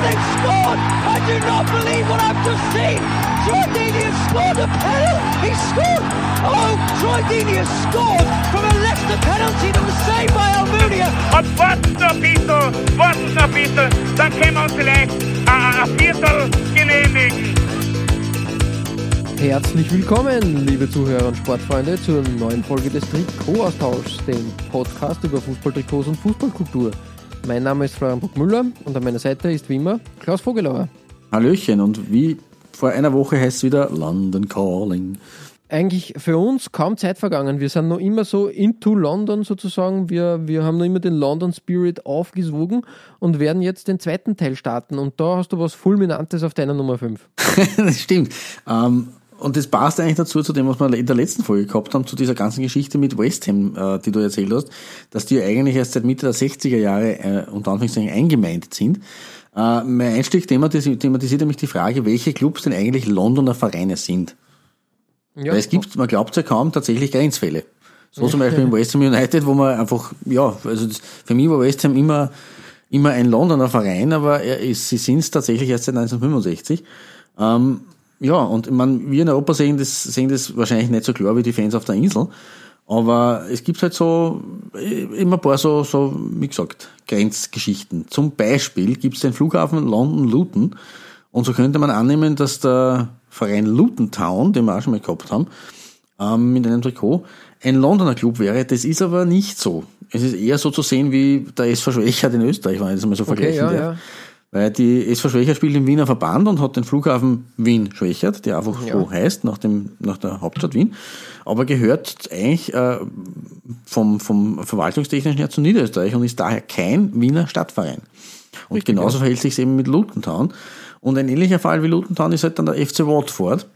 They've scored! I do not believe what I've just seen! Troy Deeney has scored a penalty! He scored! Oh, Troy Deeney has scored from a Leicester penalty that was saved by Almunia! Und warten noch ein bisschen, warten noch ein bisschen, dann können wir uns vielleicht ein, ein Viertel genehmigen. Herzlich willkommen, liebe Zuhörer und Sportfreunde, zur neuen Folge des Trikot-Austauschs, dem Podcast über Fußballtrikots und Fußballkultur. Mein Name ist Florian Bruckmüller und an meiner Seite ist wie immer Klaus Vogelauer. Hallöchen und wie vor einer Woche heißt es wieder London Calling. Eigentlich für uns kaum Zeit vergangen. Wir sind noch immer so into London sozusagen. Wir, wir haben noch immer den London Spirit aufgesogen und werden jetzt den zweiten Teil starten. Und da hast du was Fulminantes auf deiner Nummer 5. das stimmt. Ähm, und das passt eigentlich dazu, zu dem, was wir in der letzten Folge gehabt haben, zu dieser ganzen Geschichte mit West Ham, äh, die du erzählt hast, dass die eigentlich erst seit Mitte der 60er Jahre äh, unter Anführungszeichen eingemeindet sind. Äh, mein Einstieg thematisiert, thematisiert nämlich die Frage, welche Clubs denn eigentlich Londoner Vereine sind. Ja, Weil es gibt, man glaubt ja kaum, tatsächlich Grenzfälle. So zum Beispiel im West Ham United, wo man einfach, ja, also das, für mich war West Ham immer, immer ein Londoner Verein, aber er ist, sie sind es tatsächlich erst seit 1965. Ähm, ja, und man, wir in Europa sehen das, sehen das wahrscheinlich nicht so klar wie die Fans auf der Insel. Aber es gibt halt so äh, immer ein paar so, so, wie gesagt, Grenzgeschichten. Zum Beispiel gibt es den Flughafen London Luton. Und so könnte man annehmen, dass der Verein Luton Town, den wir auch schon mal gehabt haben, ähm, mit einem Trikot, ein Londoner Club wäre. Das ist aber nicht so. Es ist eher so zu sehen wie der SV Schwächert in Österreich, wenn ich das mal so vergleichen ja, darf. ja. Weil die SV Schwächert spielt im Wiener Verband und hat den Flughafen Wien-Schwächert, der einfach Ja. so heißt, nach, dem, nach der Hauptstadt Wien, aber gehört eigentlich äh, vom, vom verwaltungstechnischen her zu Niederösterreich und ist daher kein Wiener Stadtverein. Und Richtig, genauso ja. verhält sich eben mit Luton Town. Und ein ähnlicher Fall wie Luton Town ist halt dann der FC Watford,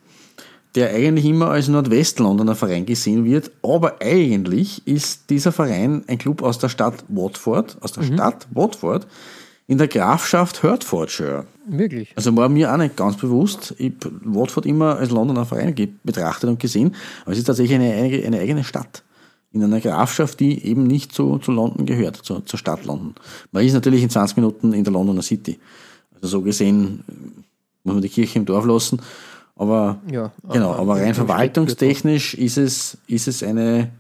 der eigentlich immer als Nordwestlondoner Verein gesehen wird, aber eigentlich ist dieser Verein ein Club aus der Stadt Watford, aus der Stadt Watford, in der Grafschaft Hertfordshire. Wirklich. Also war mir auch nicht ganz bewusst. Ich hab Watford immer als Londoner Verein betrachtet und gesehen, aber es ist tatsächlich eine, eigene- eine eigene Stadt. In einer Grafschaft, die eben nicht zu, zu London gehört, zur, zur Stadt London. Man ist natürlich in 20 Minuten in der Londoner City. Also so gesehen äh, muss man die Kirche im Dorf lassen. Aber Ja, genau, aber- rein verwaltungstechnisch ist es, ist es eine,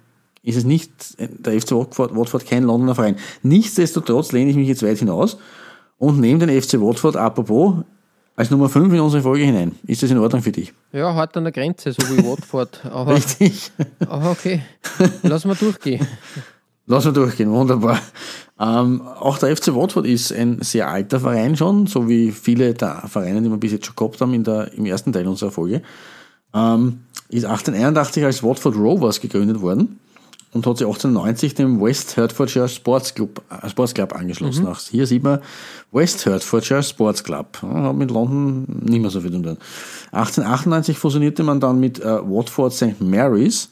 ist es nicht, der FC Watford, Watford kein Londoner Verein. Nichtsdestotrotz lehne ich mich jetzt weit hinaus und nehme den FC Watford apropos als Nummer 5 in unsere Folge hinein. Ist das in Ordnung für dich? Ja, hart an der Grenze, so wie Watford. Aber, Richtig. aber okay, lass mal durchgehen. Lass mal durchgehen, wunderbar. Ähm, auch der FC Watford ist ein sehr alter Verein schon, so wie viele der Vereine, die wir bis jetzt schon gehabt haben in der, im ersten Teil unserer Folge. Ähm, ist 1881 als Watford Rovers gegründet worden und hat sich 1890 dem West Hertfordshire Sports Club, äh, Sports Club angeschlossen. Auch hier sieht man West Hertfordshire Sports Club. Hat mit London nicht mehr so viel zu tun. 1898 fusionierte man dann mit äh, Watford St. Mary's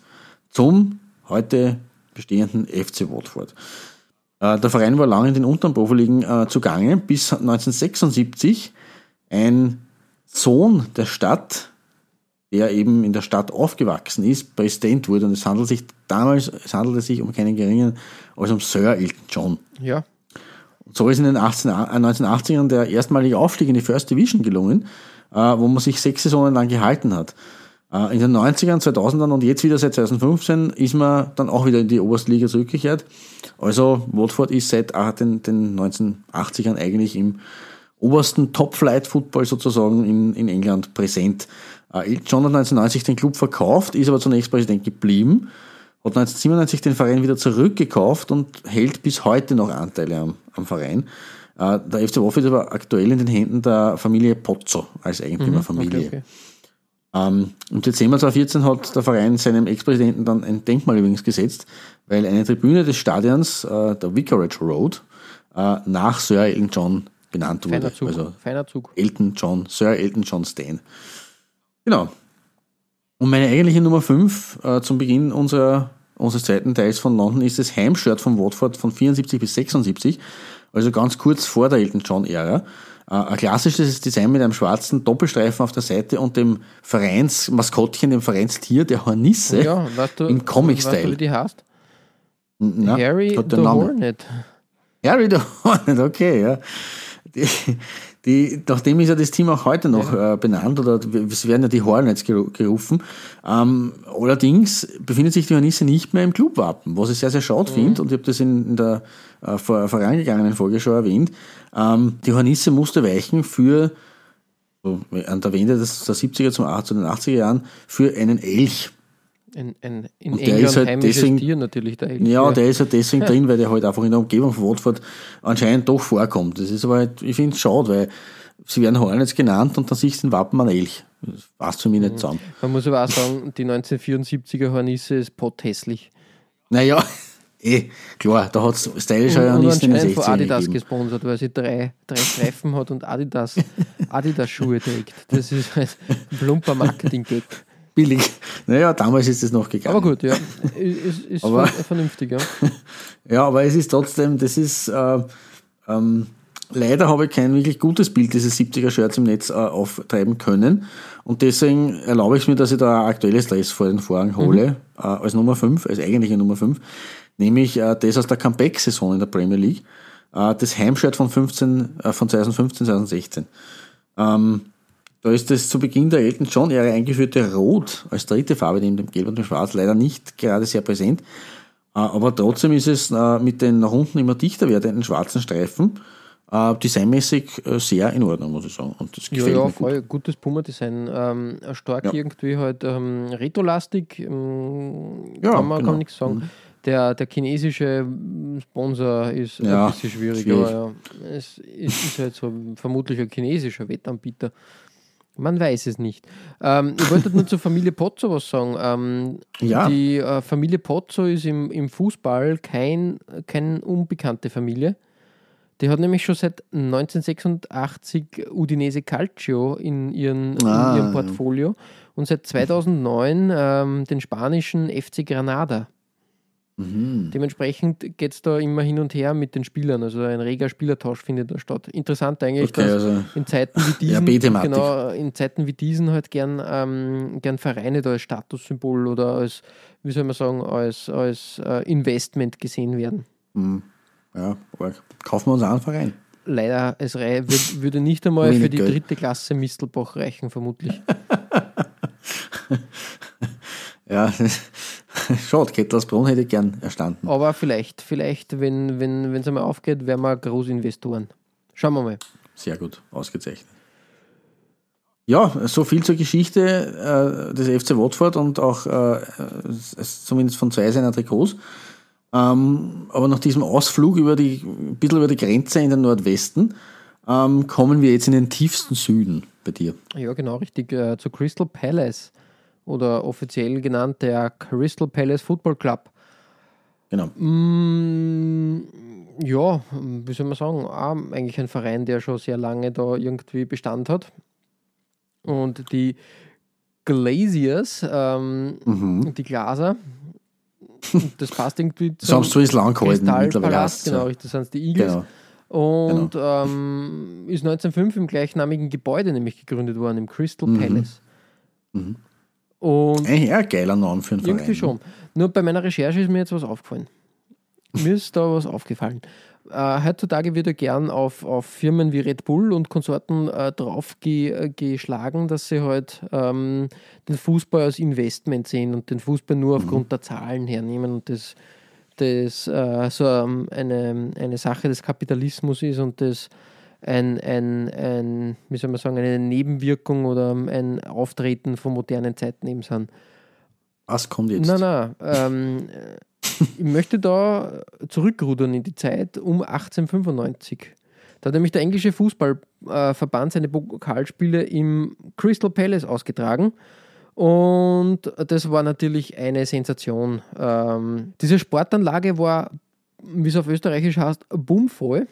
zum heute bestehenden FC Watford. Äh, der Verein war lange in den unteren Profiligen äh, zugange, bis 1976 ein Sohn der Stadt, der eben in der Stadt aufgewachsen ist, Präsident wurde. Und es handelt sich damals, es handelte sich um keinen geringen als um Sir Elton John. Ja, Und so ist in den 18, äh, 1980ern der erstmalige Aufstieg in die First Division gelungen, äh, wo man sich sechs Saisonen lang gehalten hat. Äh, in den 90ern, 2000ern und jetzt wieder seit 2015 ist man dann auch wieder in die oberste Liga zurückgekehrt. Also Watford ist seit äh, den, den 1980ern eigentlich im obersten Top-Flight-Football sozusagen in, in England präsent. Elton John hat 1990 den Club verkauft, ist aber zunächst Präsident geblieben, hat 1997 den Verein wieder zurückgekauft und hält bis heute noch Anteile am, am Verein. Äh, Der FC Watford ist aber aktuell in den Händen der Familie Pozzo als Eigentümerfamilie. okay, okay. Ähm, Im Dezember 2014 hat der Verein seinem Ex-Präsidenten dann ein Denkmal übrigens gesetzt, weil eine Tribüne des Stadions, äh, der Vicarage Road, äh, nach Sir Elton John benannt wurde. Feiner Zug. Also Feiner Zug. Elton John, Sir Elton John Stan. Genau. Und meine eigentliche Nummer 5 äh, zum Beginn unserer, unseres zweiten Teils von London ist das Heimshirt von Watford von 74 bis 76, also ganz kurz vor der Elton John-Ära. Äh, ein klassisches Design mit einem schwarzen Doppelstreifen auf der Seite und dem Vereinsmaskottchen, dem Vereinstier, der Hornisse, Ja, weißt du, im weißt du, wie Comic-Style. die heißt? Na, Harry the. Hornet. Harry the Hornet, okay, ja. Die, die, nach dem ist ja das Team auch heute noch äh, benannt, oder es werden ja die Hornets geru- gerufen. Ähm, allerdings befindet sich die Hornisse nicht mehr im Clubwappen, was ich sehr, sehr schade finde, und ich habe das in, in der äh, vor, vorangegangenen Folge schon erwähnt. Ähm, die Hornisse musste weichen für, so, an der Wende des, der 70er zum 8 zu den 80er Jahren, für einen Elch. Ein, ein, in Und der England ist halt heimisches deswegen- Tier natürlich, der Elch. Ja, der ist halt deswegen drin, weil der halt einfach in der Umgebung von Watford anscheinend doch vorkommt. Das ist aber, halt, ich finde es schade, weil sie werden Hornets genannt und dann siehst du den Wappen an Elch. Das passt für mich nicht zusammen. Man muss aber auch sagen, die 1974er Hornisse ist pothässlich. Naja, eh, klar, da hat es stylische Und, und Hornissen in den anscheinend von 60ern Adidas gegeben. gesponsert, weil sie drei, drei Streifen hat und Adidas, Adidas Schuhe trägt. Das ist halt ein plumper Marketing-Gag. Billig. Naja, damals ist es noch gegangen. Aber gut, ja. Ist, ist Aber- ver- vernünftig, ja. Ja, aber es ist trotzdem, das ist, äh, ähm, leider habe ich kein wirklich gutes Bild dieses 70er-Shirts im Netz äh, auftreiben können. Und deswegen erlaube ich mir, dass ich da ein aktuelles Dress vor den Vorhang hole, äh, als Nummer 5, als eigentliche Nummer 5. Nämlich äh, das aus der Comeback-Saison in der Premier League. Äh, das Heimshirt von, 15, äh, von 2015, 2016. Ähm, da ist das zu Beginn der Elton John-Ära eingeführte Rot als dritte Farbe neben dem Gelb und dem Schwarz leider nicht gerade sehr präsent. Äh, Aber trotzdem ist es äh, mit den nach unten immer dichter werdenden schwarzen Streifen äh, designmäßig sehr in Ordnung, muss ich sagen. Und das Ja, gefällt ja, mir gut. voll gutes Puma-Design. Ähm, stark Ja. irgendwie halt ähm, retrolastig, ähm, Ja, kann man, genau. nichts sagen. Der, der chinesische Sponsor ist Ja, ein bisschen schwierig, schwierig. aber ja, es ist, ist halt so vermutlich ein chinesischer Wettanbieter. Man weiß es nicht. Ähm, ich wollte nur zur Familie Pozzo was sagen. Ähm, Ja. Die äh, Familie Pozzo ist im, im Fußball kein, keine unbekannte Familie. Die hat nämlich schon seit 1986 Udinese Calcio in, ihren, Ah. in ihrem Portfolio und seit 2009 ähm, den spanischen FC Granada. Mhm. Dementsprechend geht es da immer hin und her mit den Spielern. Also ein reger Spielertausch findet da statt. Interessant eigentlich, Okay, dass also in Zeiten wie diesen, genau, in Zeiten wie diesen halt gern, ähm, gern Vereine da als Statussymbol oder als, wie soll man sagen, als, als äh, Investment gesehen werden. ja, arg. kaufen wir uns einen Verein. Leider, es würde nicht einmal Wenig für die Geld. dritte Klasse Mistelbach reichen, vermutlich. Ja, schade, Kettlersbrunn hätte ich gern erstanden. Aber vielleicht, vielleicht, wenn wenn es einmal aufgeht, wären wir Großinvestoren. Schauen wir mal. Sehr gut, ausgezeichnet. Ja, so viel zur Geschichte äh, des FC Watford und auch äh, es- zumindest von zwei seiner Trikots. Ähm, aber nach diesem Ausflug über die, ein bisschen über die Grenze in den Nordwesten ähm, kommen wir jetzt in den tiefsten Süden bei dir. Ja, genau, richtig. Äh, zu Crystal Palace oder offiziell genannt der Crystal Palace Football Club. Genau. Mm, ja, wie soll man sagen, auch eigentlich ein Verein, der schon sehr lange da irgendwie Bestand hat. Und die Glaziers, ähm, Mhm. die Glaser, das passt irgendwie zum Sonst so ist lang gehalten, mittlerweile genau, das sind die Eagles. Genau. Und ähm, ist 1905 im gleichnamigen Gebäude nämlich gegründet worden, im Crystal Mhm. Palace. Und ein geiler Name für einen Verein. irgendwie schon. Nur bei meiner Recherche ist mir jetzt was aufgefallen. Mir ist da was aufgefallen. Äh, heutzutage wird ja gern auf, auf Firmen wie Red Bull und Konsorten äh, drauf ge, äh, geschlagen, dass sie halt ähm, den Fußball als Investment sehen und den Fußball nur aufgrund der Zahlen hernehmen und das, das äh, so ähm, eine, eine Sache des Kapitalismus ist und das ein, ein, ein, wie soll man sagen, eine Nebenwirkung oder ein Auftreten von modernen Zeiten eben sind. Was kommt jetzt? Nein, nein. Ähm, äh, ich möchte da zurückrudern in die Zeit um 1895. Da hat nämlich der englische Fußballverband seine Pokalspiele im Crystal Palace ausgetragen. Und das war natürlich eine Sensation. Ähm, diese Sportanlage war, wie es auf Österreichisch heißt, bummvoll.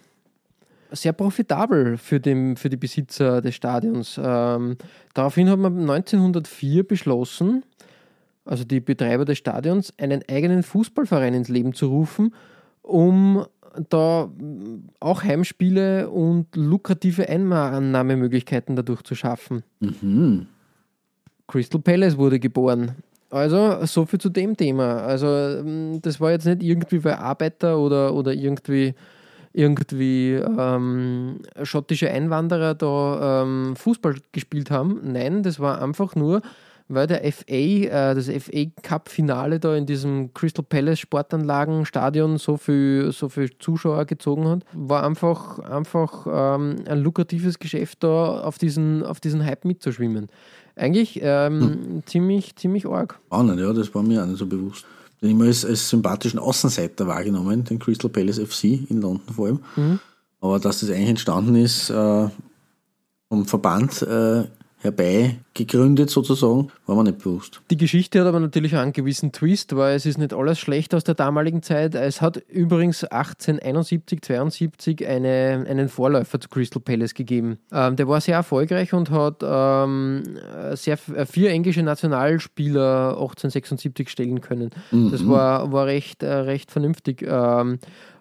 Sehr profitabel für, den, für die Besitzer des Stadions. Ähm, daraufhin hat man 1904 beschlossen, also die Betreiber des Stadions, einen eigenen Fußballverein ins Leben zu rufen, um da auch Heimspiele und lukrative Einnahmemöglichkeiten dadurch zu schaffen. Mhm. Crystal Palace wurde geboren. Also, so viel zu dem Thema. Also, das war jetzt nicht irgendwie, weil Arbeiter oder, oder irgendwie, irgendwie ähm, schottische Einwanderer da ähm, Fußball gespielt haben. Nein, das war einfach nur, weil der FA, äh, das FA Cup-Finale da in diesem Crystal Palace Sportanlagenstadion so viel, so viel Zuschauer gezogen hat, war einfach, einfach ähm, ein lukratives Geschäft da auf diesen, auf diesen Hype mitzuschwimmen. Eigentlich ähm, hm. ziemlich, ziemlich arg. Spannend, ja, das war mir auch nicht so bewusst. Den immer als, als sympathischen Außenseiter wahrgenommen, den Crystal Palace FC in London vor allem. Mhm. Aber dass das eigentlich entstanden ist äh, vom Verband, äh, herbeigegründet sozusagen, war mir nicht bewusst. Die Geschichte hat aber natürlich auch einen gewissen Twist, weil es ist nicht alles schlecht aus der damaligen Zeit. Es hat übrigens 1871, 72 eine, einen Vorläufer zu Crystal Palace gegeben. Ähm, der war sehr erfolgreich und hat ähm, sehr, äh, vier englische Nationalspieler 1876 stellen können. Mhm. Das war, war recht, äh, recht vernünftig. Ähm,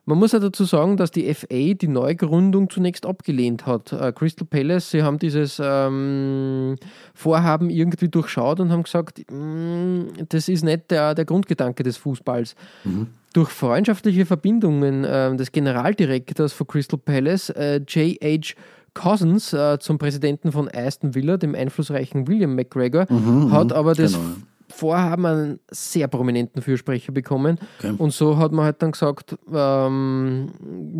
man muss ja dazu sagen, dass die FA die Neugründung zunächst abgelehnt hat. Äh, Crystal Palace, sie haben dieses ähm, Vorhaben irgendwie durchschaut und haben gesagt, mm, das ist nicht der, der Grundgedanke des Fußballs. Mhm. Durch freundschaftliche Verbindungen äh, des Generaldirektors von Crystal Palace, äh, J.H. Cousins äh, zum Präsidenten von Aston Villa, dem einflussreichen William McGregor, mhm, hat mhm. aber das genau. Vorhaben einen sehr prominenten Fürsprecher bekommen. Okay. Und so hat man halt dann gesagt, ähm,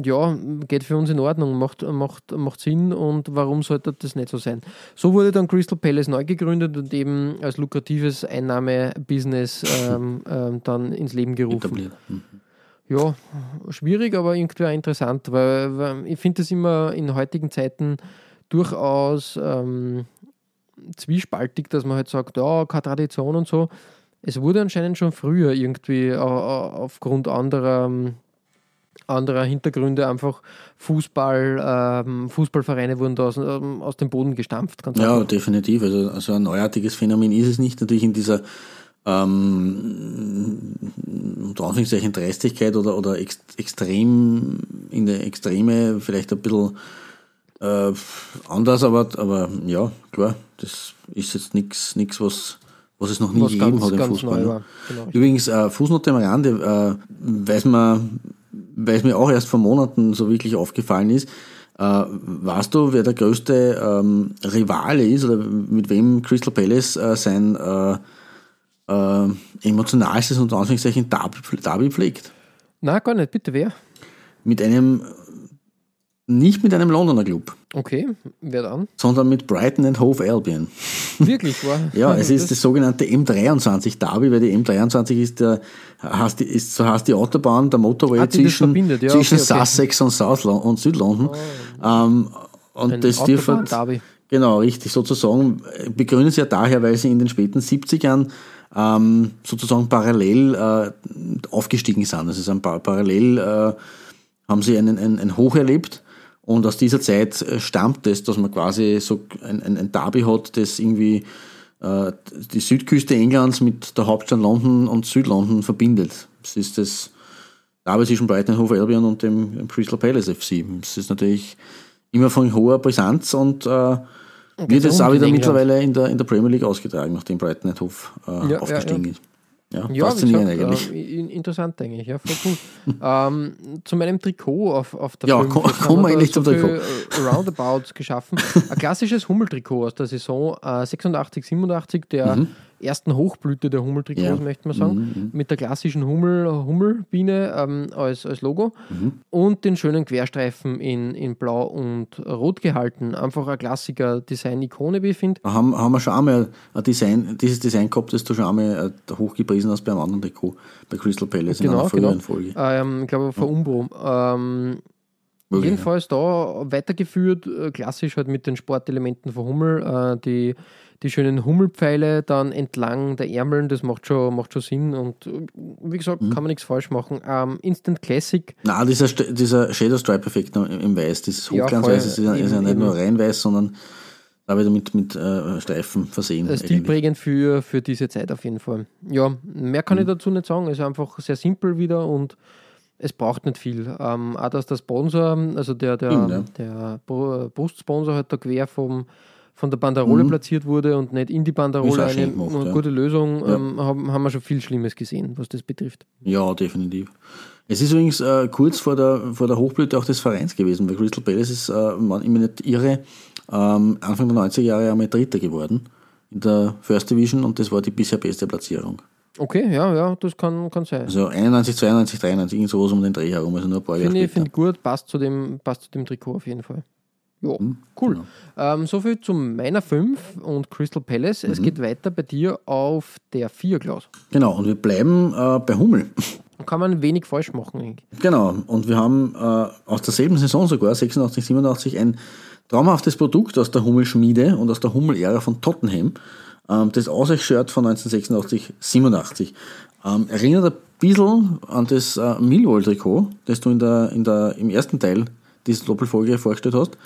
ja, geht für uns in Ordnung, macht, macht, macht Sinn und warum sollte das nicht so sein? So wurde dann Crystal Palace neu gegründet und eben als lukratives Einnahmebusiness ähm, ähm, dann ins Leben gerufen. Mhm. Ja, schwierig, aber irgendwie auch interessant, weil, weil ich finde es immer in heutigen Zeiten durchaus ähm, zwiespaltig, dass man halt sagt, ja, keine Tradition und so. Es wurde anscheinend schon früher irgendwie aufgrund anderer, anderer Hintergründe einfach Fußball, ähm, Fußballvereine wurden da aus, ähm, aus dem Boden gestampft. ja, einfach. definitiv. Also, also ein neuartiges Phänomen ist es nicht. Natürlich in dieser ähm, unter Anführungszeichen Dreistigkeit oder, oder ex, extrem in der Extreme vielleicht ein bisschen äh, anders, aber, aber ja, klar, das ist jetzt nichts, was, was es noch nie was gegeben ganz, hat im Fußball. Ne? Genau. Übrigens, äh, Fußnote am Rande, äh, weiß man, weil es mir auch erst vor Monaten so wirklich aufgefallen ist, äh, weißt du, wer der größte ähm, Rivale ist oder mit wem Crystal Palace äh, sein äh, äh, emotionalstes und Anführungszeichen Derby, Derby pflegt? Na, gar nicht. Bitte, wer? Mit einem nicht mit einem Londoner Club. Okay, wer dann? Sondern mit Brighton and Hove Albion. Wirklich, war? ja, es ist das, das sogenannte M23 Derby, weil die M23 ist, der, heißt, ist so heißt die Autobahn, der Motorway ah, zwischen, ja, zwischen okay, okay. Sussex und, South und Südlondon. Oh. Ähm, und Ein das dürfte. Genau, richtig, sozusagen. Begründen sie ja daher, weil sie in den späten 70ern ähm, sozusagen parallel äh, aufgestiegen sind. Also sind parallel äh, haben sie einen, einen, einen Hoch erlebt und aus dieser Zeit äh, stammt es, dass man quasi so ein, ein, ein Derby hat, das irgendwie äh, die Südküste Englands mit der Hauptstadt London und Südlondon verbindet. Das ist das Derby zwischen Brighton Hove Albion und dem Crystal Palace FC. Das ist natürlich immer von hoher Brisanz und äh, wird jetzt auch wieder mittlerweile in der, in der Premier League ausgetragen, nachdem Brighton Hove äh, ja, aufgestiegen ja, ja. ist. Ja, ja faszinierend gesagt, eigentlich. Äh, interessant eigentlich, ja, voll cool. ähm, zu meinem Trikot auf, auf der Ja, kommen wir eigentlich zum Trikot. Äh, Roundabouts geschaffen. Ein klassisches Hummeltrikot aus der Saison äh, 86, 87, der mhm ersten Hochblüte der Hummeltrikots, ja. möchte man sagen, mhm, mhm. mit der klassischen Hummel, Hummelbiene ähm, als, als Logo mhm. und den schönen Querstreifen in, in Blau und Rot gehalten. Einfach ein Klassiker, Design-Ikone, wie ich finde. Haben, haben wir schon einmal ein Design, dieses Design gehabt, das du schon einmal äh, hochgepriesen hast bei einem anderen Trikot, bei Crystal Palace genau, in einer früheren genau. Folge. Ähm, ich glaube, vor Umbro. Ähm, Möglich, Jedenfalls da weitergeführt, äh, klassisch halt mit den Sportelementen von Hummel, äh, die, die schönen Hummelpfeile dann entlang der Ärmeln, das macht schon, macht schon Sinn und äh, wie gesagt, Mhm. kann man nichts falsch machen. Ähm, Instant Classic, Na, dieser, dieser Shadow Stripe-Effekt im, im Weiß, dieses Ja, Hochglanzweiß, voll. ist ja, ist ja Eben, nicht nur rein weiß, sondern da wieder mit, mit äh, Streifen versehen. eigentlich. stilprägend für, für diese Zeit auf jeden Fall. Ja, mehr kann ich Mhm. dazu nicht sagen. Es ist einfach sehr simpel wieder und es braucht nicht viel. Ähm, auch dass der Sponsor, also der, der, ja. der Bru- Brustsponsor halt da quer vom, von der Banderole platziert wurde und nicht in die Banderole eine, gemacht, eine ja. gute Lösung, Ja. ähm, haben, haben wir schon viel Schlimmes gesehen, was das betrifft. Ja, definitiv. Es ist übrigens äh, kurz vor der, vor der Hochblüte auch des Vereins gewesen, weil Crystal Palace ist, äh, wenn ich mich nicht irre, ähm, Anfang der 90er Jahre einmal Dritter geworden in der First Division und das war die bisher beste Platzierung. Okay, ja, ja, das kann, kann sein. Also 91, 92, 93, irgend sowas um den Dreh herum, also nur ein paar Jahre Finde ich, ich gut, passt zu, dem, passt zu dem Trikot auf jeden Fall. Ja, Hm, cool. genau. Ähm, soviel zu meiner 5 und Crystal Palace. Mhm. Es geht weiter bei dir auf der 4, Klaus. Genau, und wir bleiben äh, bei Hummel. Da kann man wenig falsch machen. eigentlich. Genau, und wir haben äh, aus derselben Saison sogar, 86, 87, ein traumhaftes Produkt aus der Hummel-Schmiede und aus der Hummel-Ära von Tottenham, ähm, das Aussichtsshirt von 1986, 87. Ähm, erinnert ein bisschen an das äh, Millwall-Trikot, das du in der, in der, im ersten Teil dieser Doppelfolge vorgestellt hast.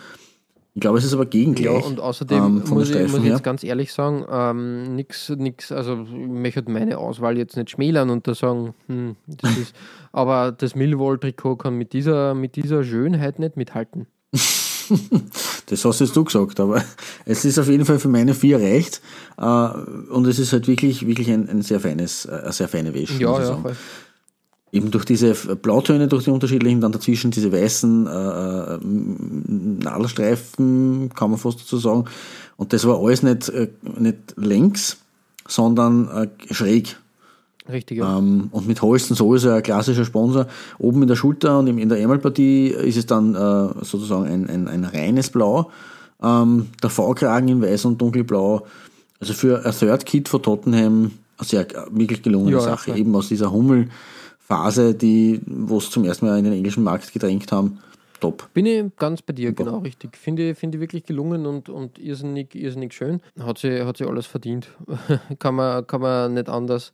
Ich glaube, es ist aber Ja, gegengleich. und außerdem ähm, muss, ich, muss ich jetzt ganz ehrlich sagen, ähm, nix, nix, also ich möchte halt meine Auswahl jetzt nicht schmälern und da sagen, hm, das ist, aber das Millwall-Trikot kann mit dieser, mit dieser Schönheit nicht mithalten. Das hast jetzt du gesagt, aber es ist auf jeden Fall für meine vier reicht. Äh, und es ist halt wirklich, wirklich ein, ein sehr feines, äh, sehr feine Wäsche. Ja, ja. Eben durch diese Blautöne, durch die unterschiedlichen, dann dazwischen diese weißen äh, äh, Nadelstreifen, kann man fast dazu sagen. Und das war alles nicht, äh, nicht längs, sondern äh, schräg. Richtig, ja. Ähm, und mit Holsten sowieso ein klassischer Sponsor. Oben in der Schulter und in der Ärmelpartie ist es dann äh, sozusagen ein, ein, ein reines Blau. Ähm, der V-Kragen in weiß und dunkelblau. Also für ein Third Kit von Tottenham eine sehr äh, wirklich gelungene Ja, ja, Sache. voll. Eben aus dieser Hummelphase, die, wo es zum ersten Mal in den englischen Markt gedrängt haben. Top. Bin ich ganz bei dir, genau richtig. Finde ich, finde ich wirklich gelungen und, und irrsinnig, irrsinnig schön. Hat sie, hat sie alles verdient. kann, man, kann man nicht anders,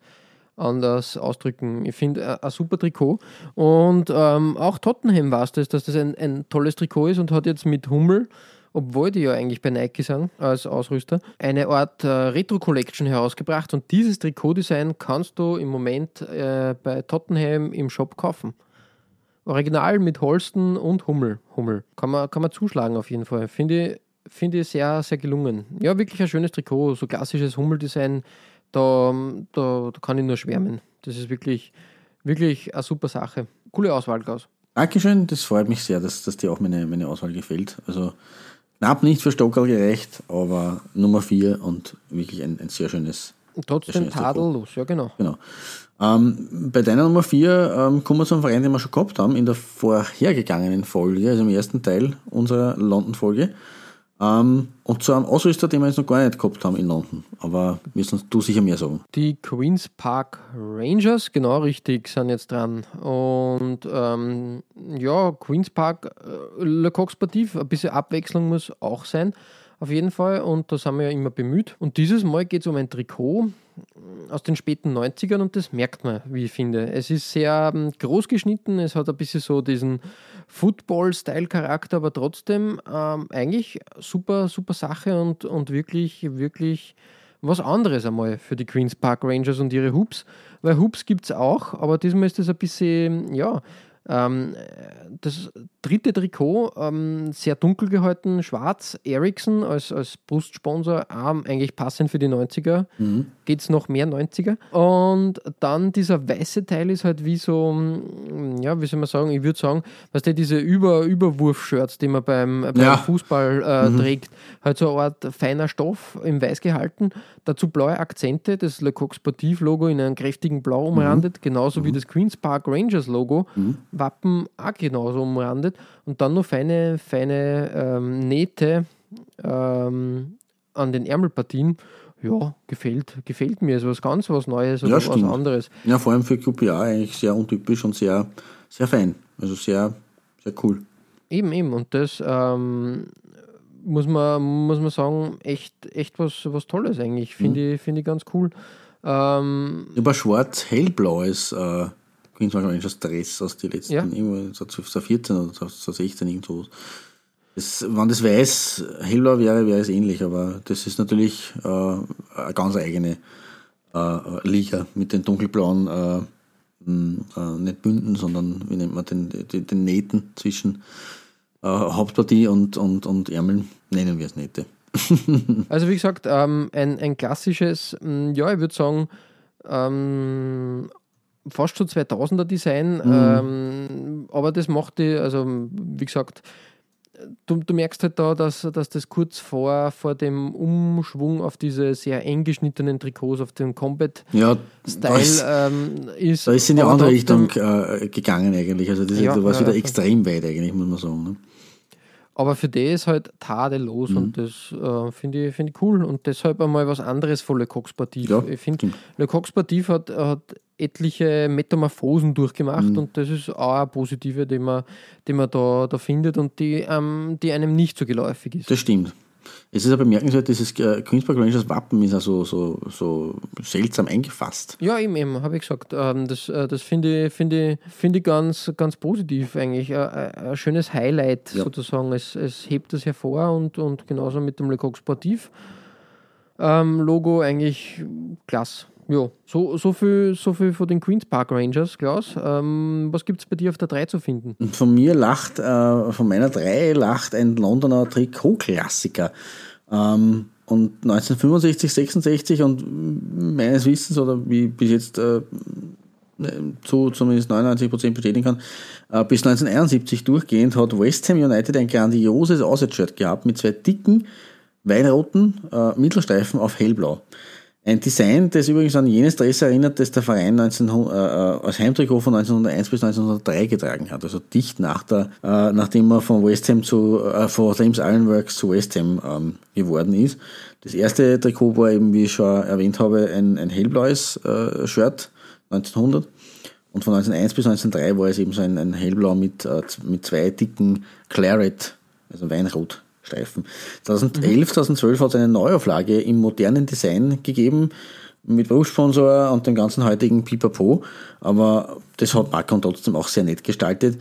anders ausdrücken. Ich finde äh, ein super Trikot. Und ähm, auch Tottenham war es das, dass das ein, ein tolles Trikot ist und hat jetzt mit Hummel, obwohl die ja eigentlich bei Nike sind als Ausrüster, eine Art äh, Retro-Collection herausgebracht. Und dieses Trikotdesign kannst du im Moment äh, bei Tottenham im Shop kaufen. Original mit Holsten und Hummel. Hummel. Kann man, kann man zuschlagen auf jeden Fall. Finde ich, finde ich sehr, sehr gelungen. Ja, wirklich ein schönes Trikot. So klassisches Hummeldesign. Da, da, da kann ich nur schwärmen. Das ist wirklich, wirklich eine super Sache. Coole Auswahl, Klaus. Dankeschön, das freut mich sehr, dass, dass dir auch meine, meine Auswahl gefällt. Also knapp nicht für Stockerl gerecht, aber Nummer vier und wirklich ein, ein sehr schönes Trotzdem schönes Trikot. tadellos, ja genau. Genau. Ähm, bei deiner Nummer 4 ähm, kommen wir zum Verein, den wir schon gehabt haben in der vorhergegangenen Folge, also im ersten Teil unserer London-Folge. Ähm, und zu einem Ausrüster, den wir jetzt noch gar nicht gehabt haben in London. Aber wirst du sicher mehr sagen. Die Queen's Park Rangers, genau richtig, sind jetzt dran. Und ähm, ja, Queen's Park, äh, Le Coq Sportif, ein bisschen Abwechslung muss auch sein, auf jeden Fall. Und da sind wir ja immer bemüht. Und dieses Mal geht es um ein Trikot aus den späten 90ern und das merkt man, wie ich finde. Es ist sehr ähm, groß geschnitten, es hat ein bisschen so diesen Football-Style-Charakter, aber trotzdem ähm, eigentlich super, super Sache und, und wirklich, wirklich was anderes einmal für die Queen's Park Rangers und ihre Hoops, weil Hoops gibt es auch, aber diesmal ist das ein bisschen, ja, ähm, das dritte Trikot, ähm, sehr dunkel gehalten, schwarz, Ericsson als, als Brustsponsor, ähm, eigentlich passend für die 90er, geht es noch mehr 90er. Und dann dieser weiße Teil ist halt wie so, mm, ja, wie soll man sagen, ich würde sagen, was der diese Über Überwurf-Shirts, die man beim, beim Ja. Fußball äh, trägt, halt so eine Art feiner Stoff im Weiß gehalten, dazu blaue Akzente, das Le Coq Sportif Logo in einem kräftigen Blau umrandet, genauso wie das Queen's Park Rangers Logo, Wappen auch genauso umrandet und dann noch feine, feine ähm, Nähte ähm, an den Ärmelpartien. Ja, gefällt, gefällt mir. Ist was ganz was Neues oder Ja, was anderes. Ja, vor allem für QPA eigentlich sehr untypisch und sehr, sehr fein. Also sehr, sehr cool. Eben, eben. Und das ähm, muss, man, muss man sagen, echt, echt was, was Tolles eigentlich. Finde Mhm. ich, find ich ganz cool. Ähm, Aber schwarz-hellblau ist äh, Queen's Park Rangers Dress aus den letzten, Ja. irgendwo so 2014 oder 2016 irgendwo. Das, wenn das weiß, hellblau wäre, wäre es ähnlich, aber das ist natürlich äh, eine ganz eigene äh, Liga mit den dunkelblauen, äh, mh, äh, nicht Bünden, sondern wie nennt man den, den, den Nähten zwischen äh, Hauptpartie und, und, und Ärmeln, nennen wir es Nähte. Also wie gesagt, ähm, ein, ein klassisches, mh, ja, ich würde sagen, ähm, fast schon 2000er Design, ähm, aber das macht die, also wie gesagt, du, du merkst halt da, dass, dass das kurz vor, vor dem Umschwung auf diese sehr eng geschnittenen Trikots, auf den Combat-Style Ja, da ist, ähm, ist. da ist in die andere Richtung äh, gegangen eigentlich. Also das Ja, da war es wieder ja. extrem weit eigentlich, muss man sagen. Ne? Aber für die ist halt tadellos Mhm. und das äh, finde ich, find ich cool und deshalb einmal was anderes von Le Coq Sportif. Ja, ich finde. Le Coq Sportif hat, hat etliche Metamorphosen durchgemacht Mhm. und das ist auch eine positive, die man, die man da, da findet und die, ähm, die einem nicht so geläufig ist. Das stimmt. Es ist aber bemerkenswert, dieses äh, Queen's Park Rangers Wappen ist also so, so seltsam eingefasst. Ja, eben, eben, habe ich gesagt. Ähm, das äh, das finde ich, finde ich, finde ich ganz, ganz positiv eigentlich. Äh, äh, ein schönes Highlight Ja. sozusagen. Es, es hebt das hervor und, und genauso mit dem Le Coq Sportif ähm, Logo eigentlich klasse. Ja, so, so, viel, so viel von den Queen's Park Rangers, Klaus. Ähm, was gibt es bei dir auf der 3 zu finden? Von mir lacht, äh, von meiner drei lacht ein Londoner Trikot-Klassiker. Ähm, und 1965, 66 und meines Wissens oder wie bis jetzt äh, zu zumindest 99 Prozent bestätigen kann, äh, bis 1971 durchgehend hat West Ham United ein grandioses Auswärtsshirt gehabt mit zwei dicken, weinroten äh, Mittelstreifen auf hellblau. Ein Design, das übrigens an jenes Dress erinnert, das der Verein 1900, äh, als Heimtrikot von 1901 bis 1903 getragen hat. Also dicht nach der, äh, nachdem er von West Ham zu, äh, von Thames Ironworks zu West Ham ähm, geworden ist. Das erste Trikot war eben, wie ich schon erwähnt habe, ein, ein hellblaues äh, Shirt 1900. Und von 1901 bis 1903 war es eben so ein, ein hellblau mit, äh, mit zwei dicken Claret, also Weinrotstreifen. 2011, 2012 hat es eine Neuauflage im modernen Design gegeben, mit Berufssponsor und dem ganzen heutigen Pipapo. Aber das hat Macron trotzdem auch sehr nett gestaltet.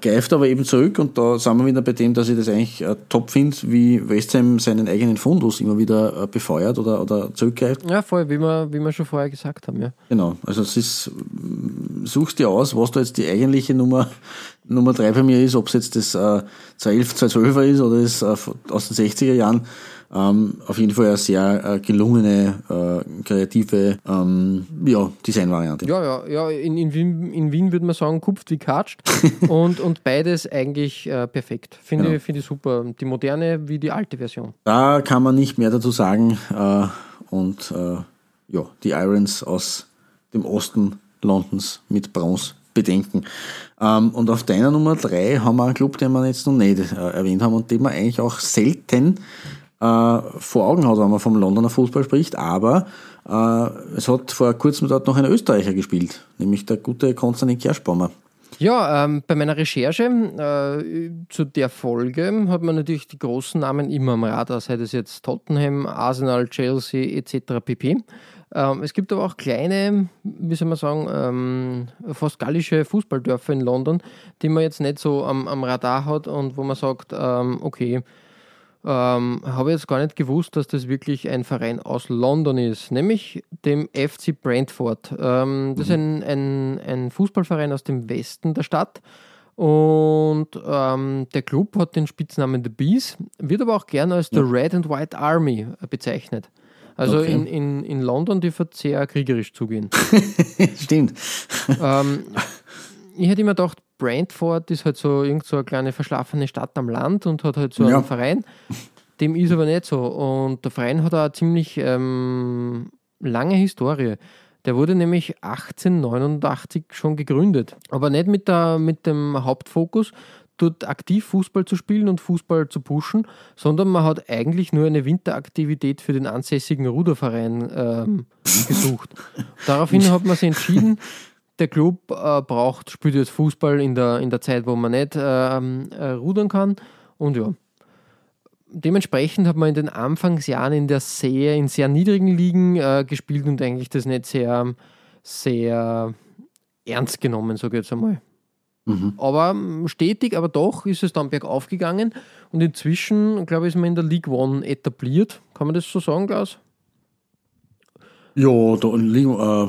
Greift aber eben zurück und da sind wir wieder bei dem, dass ich das eigentlich äh, top finde, wie West Ham seinen eigenen Fundus immer wieder äh, befeuert oder, oder zurückgreift. Ja, voll, wie wir, wie wir schon vorher gesagt haben, ja. Genau, also es ist, suchst dir aus, was da jetzt die eigentliche Nummer, Nummer drei bei mir ist, ob es jetzt das äh, 211, 212er ist oder das äh, aus den 60er Jahren. Ähm, auf jeden Fall eine sehr äh, gelungene, äh, kreative ähm, ja, Designvariante. Ja, ja, ja. In, in, Wien, in Wien würde man sagen, kupft wie katscht. und, und beides eigentlich äh, perfekt. Finde Genau. ich finde ich super. Die moderne wie die alte Version. Da kann man nicht mehr dazu sagen. Äh, und äh, ja, die Irons aus dem Osten Londons mit Bronze bedenken. Ähm, und auf deiner Nummer drei haben wir einen Club, den wir jetzt noch nicht äh, erwähnt haben und den man eigentlich auch selten vor Augen hat, wenn man vom Londoner Fußball spricht. Aber äh, es hat vor kurzem dort noch ein Österreicher gespielt, nämlich der gute Konstantin Kerschbaumer. Ja, ähm, bei meiner Recherche äh, zu der Folge hat man natürlich die großen Namen immer am Radar, sei das jetzt Tottenham, Arsenal, Chelsea etc. pp. Ähm, es gibt aber auch kleine, wie soll man sagen, ähm, fast gallische Fußballdörfer in London, die man jetzt nicht so am, am Radar hat und wo man sagt, ähm, okay, ähm, habe jetzt gar nicht gewusst, dass das wirklich ein Verein aus London ist, nämlich dem FC Brentford. Ähm, das ist ein, ein, ein Fußballverein aus dem Westen der Stadt. Und ähm, der Club hat den Spitznamen The Bees, wird aber auch gerne als The Red and White Army äh, bezeichnet. Also Okay. in, in, in London dürfte es sehr kriegerisch zugehen. Stimmt. ähm, ich hätte immer gedacht, Brentford ist halt so irgend so eine kleine verschlafene Stadt am Land und hat halt so Ja. einen Verein. Dem ist aber nicht so. Und der Verein hat auch eine ziemlich ähm, lange Historie. Der wurde nämlich 1889 schon gegründet. Aber nicht mit, der, mit dem Hauptfokus, dort aktiv Fußball zu spielen und Fußball zu pushen, sondern man hat eigentlich nur eine Winteraktivität für den ansässigen Ruderverein ähm, gesucht. Daraufhin hat man sich entschieden, der Club äh, braucht, spielt jetzt Fußball in der, in der Zeit, wo man nicht ähm, äh, rudern kann. Und ja, dementsprechend hat man in den Anfangsjahren in der sehr, in sehr niedrigen Ligen äh, gespielt und eigentlich das nicht sehr, sehr ernst genommen, sage ich jetzt einmal. Mhm. Aber ähm, stetig, aber doch ist es dann bergauf gegangen und inzwischen, glaube ich, ist man in der League One etabliert. Kann man das so sagen, Klaus? Ja, da liegen äh,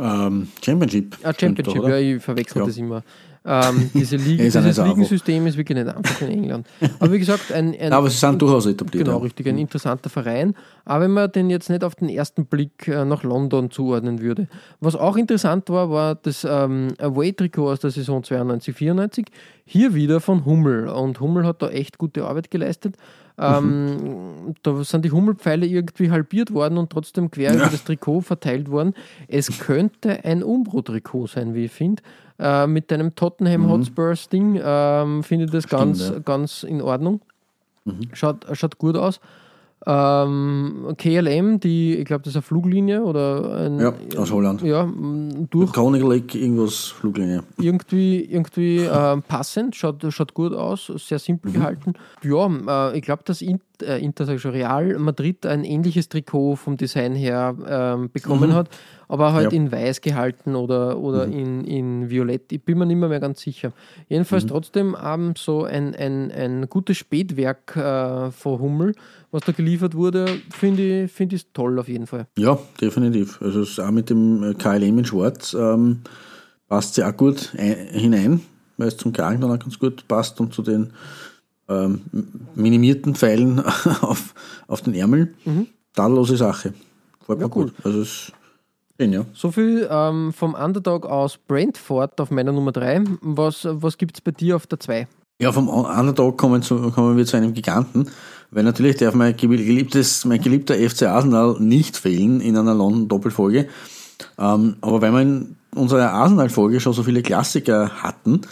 ähm, Championship. Ah, Championship, da, ja, ich verwechsel Ja. das immer. Ähm, diese Liga, Ist dieses. Ligensystem ist wirklich nicht einfach in England. Aber wie gesagt, ein, ein Aber sie sind durchaus etabliert. Genau, ja. richtig, ein interessanter Verein. Aber wenn man den jetzt nicht auf den ersten Blick äh, nach London zuordnen würde. Was auch interessant war, war das ähm, Away-Trikot aus der Saison 92-94. Hier wieder von Hummel. Und Hummel hat da echt gute Arbeit geleistet. Ähm, Da sind die Hummelpfeile irgendwie halbiert worden und trotzdem quer über das Trikot verteilt worden. Es könnte ein Umbro-Trikot sein, wie ich finde. Äh, mit einem Tottenham Hotspurs-Ding ähm, finde ich das ganz, ja. ganz in Ordnung. Schaut, schaut gut aus. Ähm, KLM, die, ich glaube, das ist eine Fluglinie oder ein, Ja, aus Holland. Ja, durch Chronicle Lake, irgendwas, Fluglinie. irgendwie, irgendwie ähm, passend, schaut, schaut gut aus, sehr simpel Mhm. gehalten. Ja, äh, ich glaube, dass Inter, äh, Inter schon, Real Madrid ein ähnliches Trikot vom Design her ähm, bekommen hat, aber halt Mhm. Ja. Mhm. in weiß gehalten oder, oder in, in violett. Ich bin mir nicht mehr, mehr ganz sicher. Jedenfalls trotzdem ähm, so ein, ein, ein gutes Spätwerk äh, von Hummel, was da geliefert wurde, finde ich, find ich toll auf jeden Fall. Ja, definitiv. Also auch mit dem KLM in Schwarz ähm, passt sie auch gut ein, hinein, weil es zum Kragen dann auch ganz gut passt und zu den ähm, minimierten Pfeilen auf, auf den Ärmeln. Tadellose Sache. Gefällt mir Mhm. Ja, cool. gut. Also es ja. So viel ähm, vom Underdog aus Brentford auf meiner Nummer 3. Was, was gibt es bei dir auf der 2? Ja, vom Underdog kommen, zu, kommen wir zu einem Giganten, weil natürlich darf mein geliebtes, mein geliebter FC Arsenal nicht fehlen in einer London-Doppelfolge. Ähm, aber weil wir in unserer Arsenal-Folge schon so viele Klassiker hatten,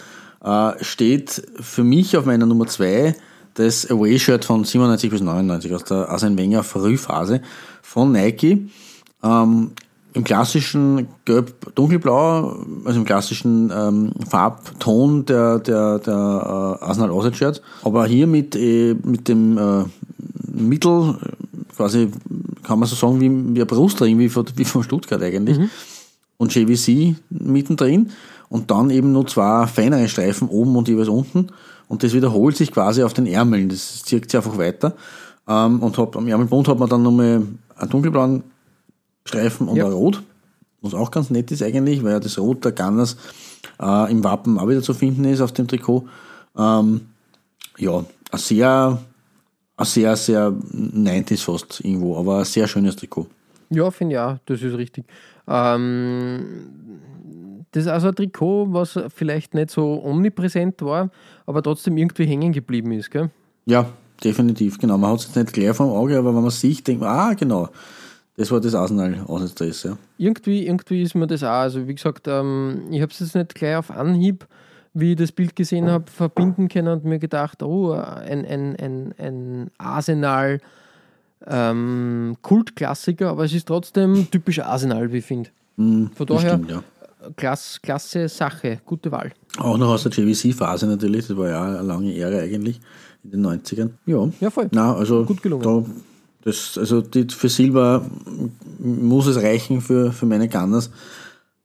äh, steht für mich auf meiner Nummer 2 das Away-Shirt von 97 bis 99 aus der Arsene Wenger Frühphase von Nike. Ähm, Im klassischen Gelb-Dunkelblau, also im klassischen ähm, Farbton der, der, der äh, Arsenal Auswärts Shirt, aber hier mit, äh, mit dem äh, Mittel, äh, quasi kann man so sagen, wie, wie ein Brustring, wie von, wie von Stuttgart eigentlich, und JVC mittendrin. Und dann eben nur zwei feinere Streifen oben und jeweils unten. Und das wiederholt sich quasi auf den Ärmeln, das zirkt sich einfach weiter. Ähm, und hab, am Ärmelbund hat man dann nochmal einen dunkelblauen Streifen und Ja. ein Rot, was auch ganz nett ist eigentlich, weil ja das Rot der Gunners äh, im Wappen auch wieder zu finden ist auf dem Trikot. Ähm, ja, ein sehr, ein sehr, sehr 90s fast irgendwo, aber ein sehr schönes Trikot. Ja, finde ich auch, das ist richtig. Ähm, das ist also ein Trikot, was vielleicht nicht so omnipräsent war, aber trotzdem irgendwie hängen geblieben ist. Gell? Ja, definitiv, genau. Man hat es jetzt nicht gleich vom Auge, aber wenn man sieht, denkt man, ah, genau, das war das Arsenal Auswärtsdress, ja. Irgendwie, irgendwie ist mir das auch. Also, wie gesagt, ähm, ich habe es jetzt nicht gleich auf Anhieb, wie ich das Bild gesehen habe, verbinden können und mir gedacht, oh, ein, ein, ein, ein Arsenal. Ähm, Kultklassiker, aber es ist trotzdem typisch Arsenal, wie ich finde. Von Das daher, stimmt, ja. klasse, klasse Sache, gute Wahl. Auch noch aus der JVC-Phase natürlich, das war ja eine lange Ära eigentlich, in den 90ern. Ja, Ja, voll. Na, also Gut gelungen. Da, das, also die, für Silber muss es reichen für, für meine Gunners.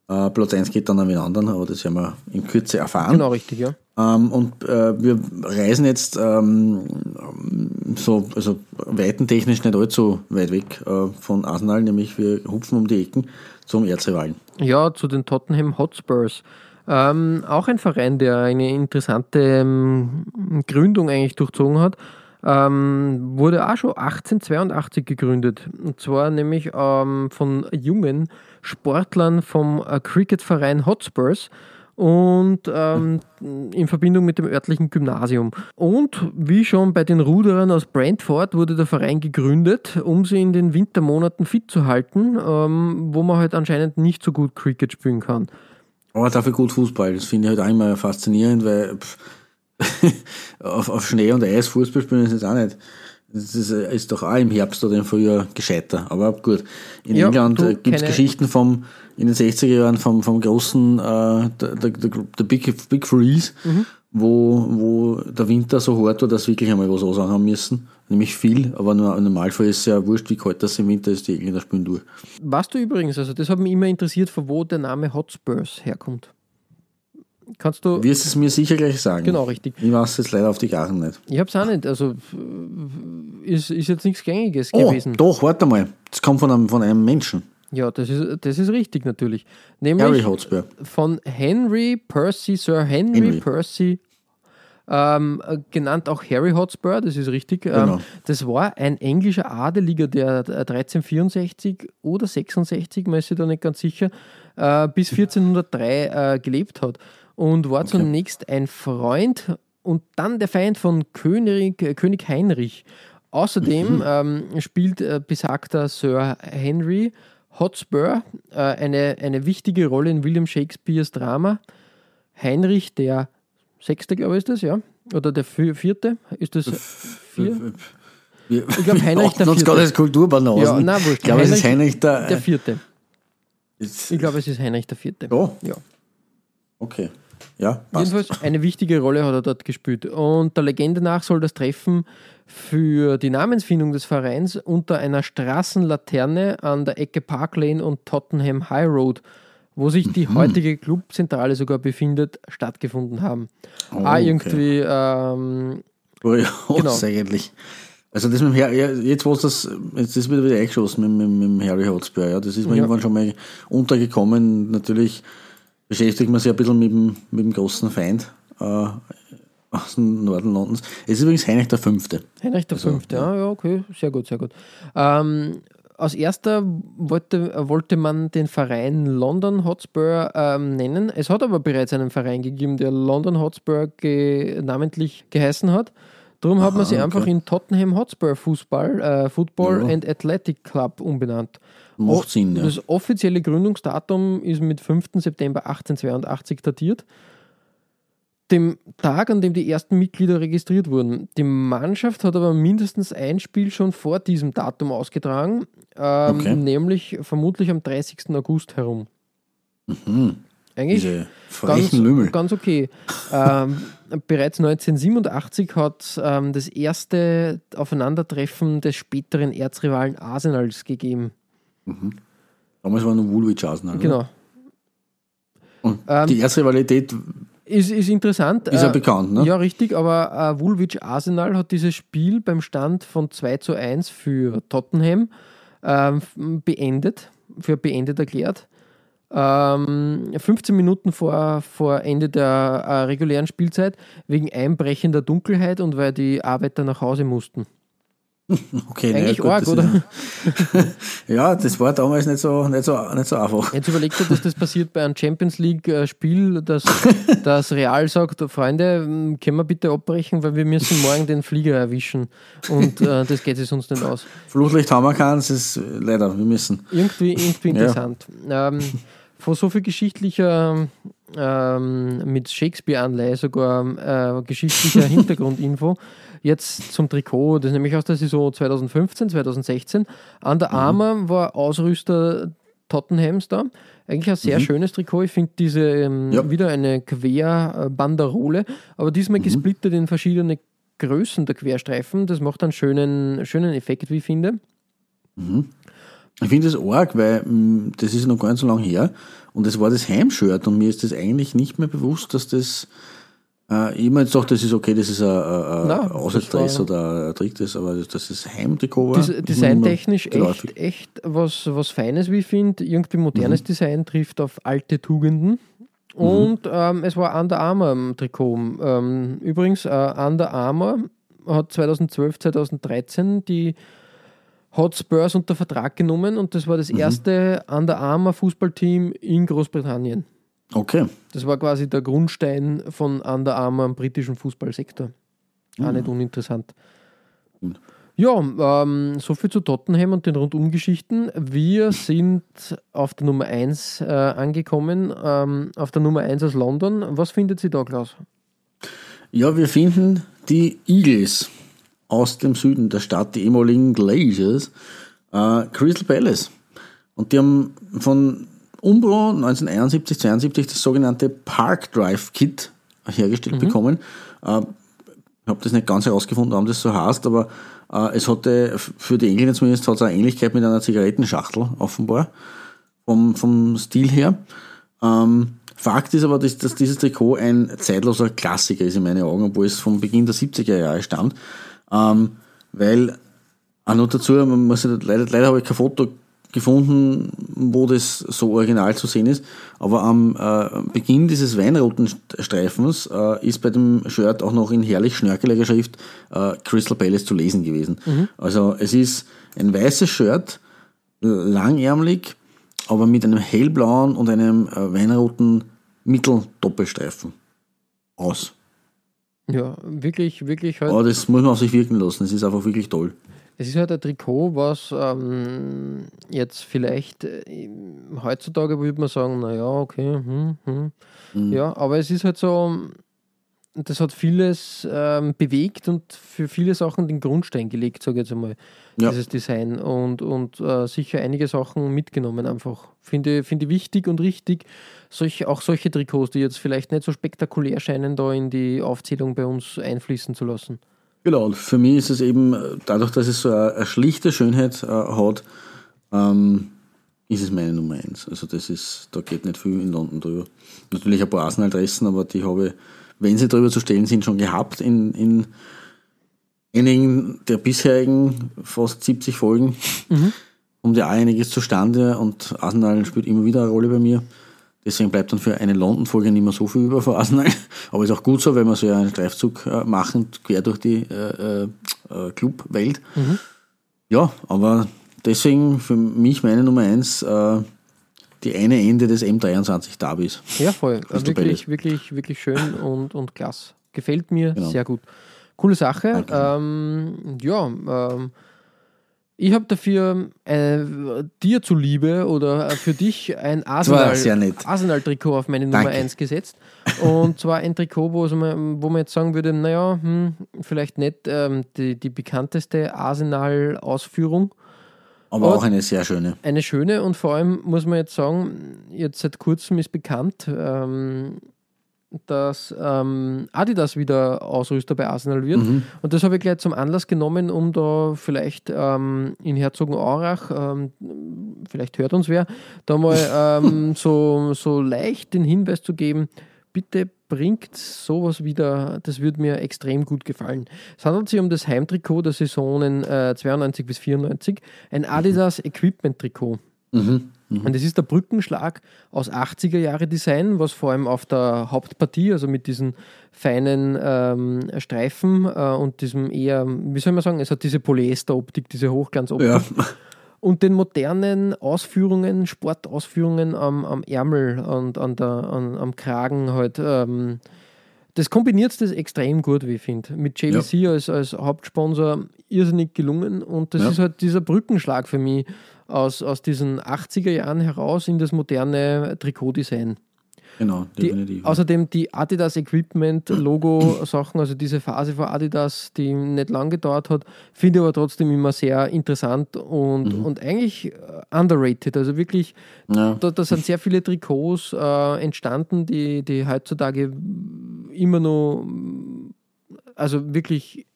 Äh, Platz 1 geht dann an den anderen, aber das werden wir in Kürze erfahren. Genau, richtig, ja. Ähm, und äh, wir reisen jetzt ähm, so, also weitentechnisch nicht allzu weit weg äh, von Arsenal, nämlich wir hupfen um die Ecken zum Erzrivalen. Ja, zu den Tottenham Hotspurs. Ähm, auch ein Verein, der eine interessante ähm, Gründung eigentlich durchzogen hat. Ähm, wurde auch schon 1882 gegründet. Und zwar nämlich ähm, von jungen Sportlern vom äh, Cricketverein Hotspurs und ähm, in Verbindung mit dem örtlichen Gymnasium. Und wie schon bei den Ruderern aus Brentford wurde der Verein gegründet, um sie in den Wintermonaten fit zu halten, ähm, wo man halt anscheinend nicht so gut Cricket spielen kann. Aber dafür gut Fußball, das finde ich halt immer faszinierend, weil pff, auf, auf Schnee und Eis Fußball spielen ist jetzt auch nicht Das ist, äh, ist doch auch im Herbst oder im Frühjahr gescheiter. Aber gut. In Ja, England äh, gibt es Geschichten vom, in den 60er Jahren vom, vom großen, äh, der, der, der, Big, Big Freeze, Mhm. wo, wo der Winter so hart war, dass wirklich einmal was ansagen haben müssen. Nämlich viel, aber nur, im Normalfall ist es ja wurscht, wie kalt das im Winter ist, die Engländer spielen durch. Weißt du übrigens, also das hat mich immer interessiert, von wo der Name Hotspurs herkommt. Kannst du. Wirst es mir sicher gleich sagen. Genau, richtig. Ich weiß jetzt leider auf die Garten nicht. Ich hab's auch nicht. Also äh, ist, ist jetzt nichts Gängiges Oh, gewesen. doch, warte mal. Das kommt von einem, von einem Menschen. Ja, das ist, das ist richtig natürlich. Harry Nämlich Hotspur. von Henry Percy, Sir Henry, Henry. Percy, ähm, äh, genannt auch Harry Hotspur, das ist richtig. Genau. Ähm, das war ein englischer Adeliger, der äh, 1364 oder 66, man ist sich da nicht ganz sicher, äh, bis 1403 äh, gelebt hat und war zunächst ein Freund und dann der Feind von König, äh, König Heinrich. Außerdem ähm, spielt äh, besagter Sir Henry Hotspur äh, eine, eine wichtige Rolle in William Shakespeares Drama. Heinrich der Sechste, glaube ich, ist das, ja? Oder der Vi- Vierte? Ist das vier? Ich glaub, Heinrich der Vierte. als Kulturbanasen. Ja, nein, wurscht. Ich glaube, es ist Heinrich der. Der Vierte. Ich glaube, es ist Heinrich der Vierte. Oh, Ja. okay. Ja, passt. Jedenfalls eine wichtige Rolle hat er dort gespielt. Und der Legende nach soll das Treffen für die Namensfindung des Vereins unter einer Straßenlaterne an der Ecke Park Lane und Tottenham High Road, wo sich Mhm. die heutige Clubzentrale sogar befindet, stattgefunden haben. Oh, ah, okay. irgendwie, ähm, Kurios Genau. eigentlich. Also das mit dem Harry, jetzt wo das, jetzt ist wieder wieder eingeschossen mit, mit, mit dem Harry Hotspur, ja. Das ist mir Ja. irgendwann schon mal untergekommen. Natürlich beschäftigt man sich ein bisschen mit dem, mit dem großen Feind äh, aus dem Norden Londons. Es ist übrigens Heinrich der Fünfte. Heinrich der Fünfte, ja, ja, okay, sehr gut, sehr gut. Ähm, als erster wollte, wollte man den Verein London Hotspur ähm, nennen. Es hat aber bereits einen Verein gegeben, der London Hotspur ge namentlich geheißen hat. Darum hat man Aha, sie einfach okay. in Tottenham Hotspur Fußball, äh, Football Ja. and Athletic Club umbenannt. Macht O- Sinn, ja. Das offizielle Gründungsdatum ist mit 5. September 1882 datiert. Dem Tag, an dem die ersten Mitglieder registriert wurden. Die Mannschaft hat aber mindestens ein Spiel schon vor diesem Datum ausgetragen, ähm, Okay. nämlich vermutlich am 30. August herum. Mhm. Eigentlich Diese ganz, Lümmel. ganz okay. ähm, bereits 1987 hat ähm, das erste Aufeinandertreffen des späteren Erzrivalen Arsenals gegeben. Damals war nur Woolwich Arsenal. oder? Genau. Und Ähm, die erste Rivalität Ist, ist interessant. ist ja Äh, bekannt, ne? Ja, richtig, aber äh, Woolwich Arsenal hat dieses Spiel beim Stand von 2 zu 1 für Tottenham f- beendet, für beendet erklärt. Ähm, 15 Minuten vor, vor Ende der äh, regulären Spielzeit wegen einbrechender Dunkelheit und weil die Arbeiter nach Hause mussten. Okay, ja, Eigentlich gut, arg, das oder? Ist, ja, das war damals nicht so, nicht so, nicht so einfach. Jetzt überlegt er, dass das passiert bei einem Champions League-Spiel, dass, dass Real sagt, Freunde, m, können wir bitte abbrechen, weil wir müssen morgen den Flieger erwischen und äh, das geht sich sonst nicht aus. Fluchtlicht haben wir keins, ist äh, leider, wir müssen. Irgendwie, irgendwie Ja. interessant. Ähm, von so viel geschichtlicher, ähm, mit Shakespeare-Anleihe sogar äh, geschichtlicher Hintergrundinfo. Jetzt zum Trikot, das ist nämlich aus der Saison 2015, 2016. Under Armour war Ausrüster Tottenhams da. Eigentlich ein sehr schönes Trikot. Ich finde diese ähm, Ja. wieder eine Querbanderole, aber diesmal gesplittert in verschiedene Größen der Querstreifen. Das macht einen schönen, schönen Effekt, wie ich finde. Ich finde das arg, weil mh, das ist noch gar nicht so lange her und das war das Heimshirt und mir ist das eigentlich nicht mehr bewusst, dass das äh, ich immer jetzt dachte, das ist okay, das ist ein, ein, ein war- oder ein Trickdress, aber das, ist Heimtrikot war. Des designtechnisch echt, echt was, was Feines, wie ich finde. Irgendwie modernes Design trifft auf alte Tugenden. Und ähm, es war Under Armour im Trikot. Ähm, übrigens, äh, Under Armour hat 2012, 2013 die Hotspurs unter Vertrag genommen und das war das erste Under Armour Fußballteam in Großbritannien. Okay. Das war quasi der Grundstein von Under Armour im britischen Fußballsektor. Auch nicht uninteressant. Stimmt. Ja, ähm, soviel zu Tottenham und den Rundumgeschichten. Wir sind auf der Nummer 1 äh, angekommen, ähm, auf der Nummer 1 aus London. Was findet sie da, Klaus? Ja, wir finden die Eagles. Aus dem Süden der Stadt, die ehemaligen Glaciers, äh, Crystal Palace. Und die haben von Umbro 1971, 72 das sogenannte Park Drive Kit hergestellt bekommen. Äh, ich habe das nicht ganz herausgefunden, warum das so heißt, aber äh, es hatte für die Engländer zumindest hat's eine Ähnlichkeit mit einer Zigarettenschachtel, offenbar, vom, vom Stil her. Ähm, Fakt ist aber, dass, dass dieses Trikot ein zeitloser Klassiker ist in meinen Augen, obwohl es vom Beginn der 70er Jahre stammt. Ähm, weil, auch noch dazu, man muss leider, leider habe ich kein Foto gefunden, wo das so original zu sehen ist. Aber am äh, Beginn dieses weinroten Streifens äh, ist bei dem Shirt auch noch in herrlich schnörkeliger Schrift äh, Crystal Palace zu lesen gewesen. Also es ist ein weißes Shirt, langärmlich, aber mit einem hellblauen und einem äh, weinroten Mitteldoppelstreifen aus. Ja, wirklich, wirklich halt. Aber das muss man auf sich wirken lassen. Es ist einfach wirklich toll. Es ist halt ein Trikot, was ähm, jetzt vielleicht äh, heutzutage würde man sagen, naja, okay, hm, hm. ja, aber es ist halt so, das hat vieles ähm, bewegt und für viele Sachen den Grundstein gelegt, sage ich jetzt einmal, Ja. dieses Design und, und äh, sicher einige Sachen mitgenommen einfach. Finde, finde ich wichtig und richtig, solche, auch solche Trikots, die jetzt vielleicht nicht so spektakulär scheinen, da in die Aufzählung bei uns einfließen zu lassen. Genau, und für mich ist es eben, äh, dadurch, dass es so eine, eine schlichte Schönheit äh, hat, ähm, ist es meine Nummer eins. Also das ist, da geht nicht viel in London drüber. Natürlich ein paar Arsenal-Dressen, aber die habe ich, wenn sie drüber zu stellen sind, schon gehabt in, in einigen der bisherigen fast 70 Folgen. Kommt ja auch einiges zustande und Arsenal spielt immer wieder eine Rolle bei mir. Deswegen bleibt dann für eine London-Folge nicht mehr so viel über von Arsenal. Aber ist auch gut so, weil wir so einen Streifzug äh, machen, quer durch die äh, äh, äh, Clubwelt. Ja, aber deswegen für mich meine Nummer eins äh, die eine Ende des M23 Derbys. Ja, voll. Crystal wirklich, wirklich, wirklich schön und, und klasse. Gefällt mir Genau. sehr gut. Coole Sache. Ähm, ja, ähm, ich habe dafür äh, dir zuliebe oder äh, für dich ein nett. Arsenal- Arsenal-Trikot auf meine Nummer Danke. 1 gesetzt. Und zwar ein Trikot, wo, man, wo man jetzt sagen würde, naja, hm, vielleicht nicht ähm, die, die bekannteste Arsenal-Ausführung. Aber Aber- auch eine sehr schöne. Eine schöne und vor allem muss man jetzt sagen, jetzt seit kurzem ist bekannt, ähm, dass ähm, Adidas wieder Ausrüster bei Arsenal wird. Und das habe ich gleich zum Anlass genommen, um da vielleicht ähm, in Herzogenaurach, ähm, vielleicht hört uns wer, da mal ähm, so, so leicht den Hinweis zu geben, bitte bringt sowas wieder, das würde mir extrem gut gefallen. Es handelt sich um das Heimtrikot der Saisonen äh, 92 bis 94, ein Adidas Equipment Trikot. Und das ist der Brückenschlag aus 80er Jahre Design, was vor allem auf der Hauptpartie, also mit diesen feinen ähm, Streifen äh, und diesem eher, wie soll man sagen, es hat diese Polyester-Optik, diese Hochglanzoptik Ja. Und den modernen Ausführungen, Sportausführungen am, am Ärmel und an der, an, am Kragen halt. Ähm, das kombiniert das extrem gut, wie ich finde. Mit JVC als, als Hauptsponsor irrsinnig gelungen und das Ja. ist halt dieser Brückenschlag für mich aus, aus diesen 80er Jahren heraus in das moderne Trikotdesign. Genau, Die, definitiv. außerdem die Adidas Equipment Logo Sachen, also diese Phase von Adidas, die nicht lang gedauert hat, finde ich aber trotzdem immer sehr interessant und, und eigentlich äh, underrated. Also wirklich, ja. da, da sind sehr viele Trikots äh, entstanden, die, die heutzutage immer noch, also wirklich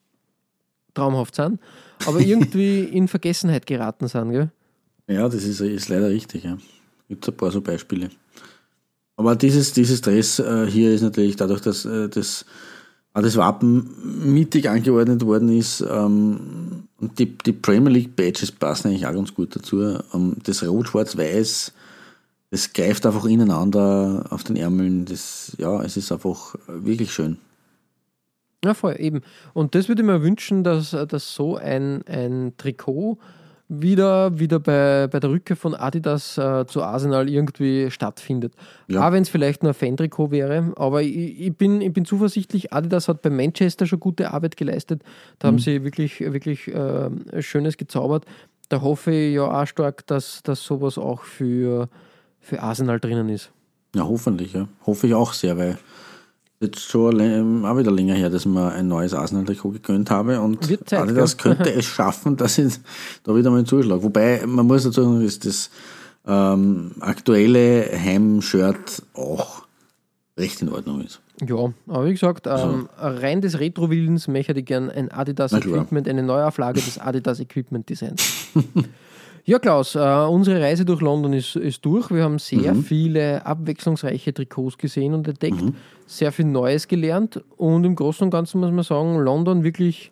traumhaft sind, aber irgendwie in Vergessenheit geraten sind. Gell? Ja, das ist, ist leider richtig. Ja. Gibt ein paar so Beispiele. Aber dieses, dieses Dress äh, hier ist natürlich dadurch, dass äh, das, auch das Wappen mittig angeordnet worden ist ähm, und die, die Premier League Badges passen eigentlich auch ganz gut dazu. Ähm, das Rot, Schwarz, Weiß, das greift einfach ineinander auf den Ärmeln. Das, ja, es ist einfach wirklich schön. Ja, voll, eben. Und das würde ich mir wünschen, dass, dass so ein, ein Trikot wieder, wieder bei, bei der Rückkehr von Adidas äh, zu Arsenal irgendwie stattfindet. Ja. Auch wenn es vielleicht nur ein Fan-Trikot wäre, aber ich, ich, bin, ich bin zuversichtlich, Adidas hat bei Manchester schon gute Arbeit geleistet. Da haben sie wirklich, wirklich äh, Schönes gezaubert. Da hoffe ich ja auch stark, dass, dass sowas auch für, für Arsenal drinnen ist. Ja, hoffentlich, ja. Hoffe ich auch sehr, weil Jetzt schon lä- auch wieder länger her, dass ich mir ein neues Arsenal-Trikot gegönnt habe und Zeit, Adidas gell? könnte es schaffen, dass ich da wieder mal einen Zuschlag. Wobei, man muss dazu sagen, ist das ähm, aktuelle Heim-Shirt auch recht in Ordnung ist. Ja, aber wie gesagt, ähm, rein des Retro-Willens möchte ich gern ein Adidas Na klar. Equipment, eine Neuauflage des Adidas Equipment Designs. ja, Klaus, äh, unsere Reise durch London ist, ist durch. Wir haben sehr Mhm. viele abwechslungsreiche Trikots gesehen und entdeckt, sehr viel Neues gelernt und im Großen und Ganzen muss man sagen, London wirklich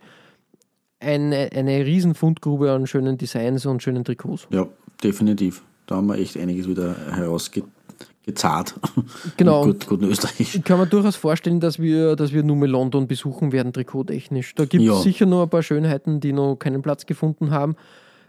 eine, eine riesen Fundgrube an schönen Designs und schönen Trikots. Ja, definitiv. Da haben wir echt einiges wieder herausgezahlt. Genau. Gut, gut in Österreich. Ich kann mir durchaus vorstellen, dass wir, dass wir nur mal London besuchen werden, trikottechnisch. Da gibt es Ja. sicher noch ein paar Schönheiten, die noch keinen Platz gefunden haben.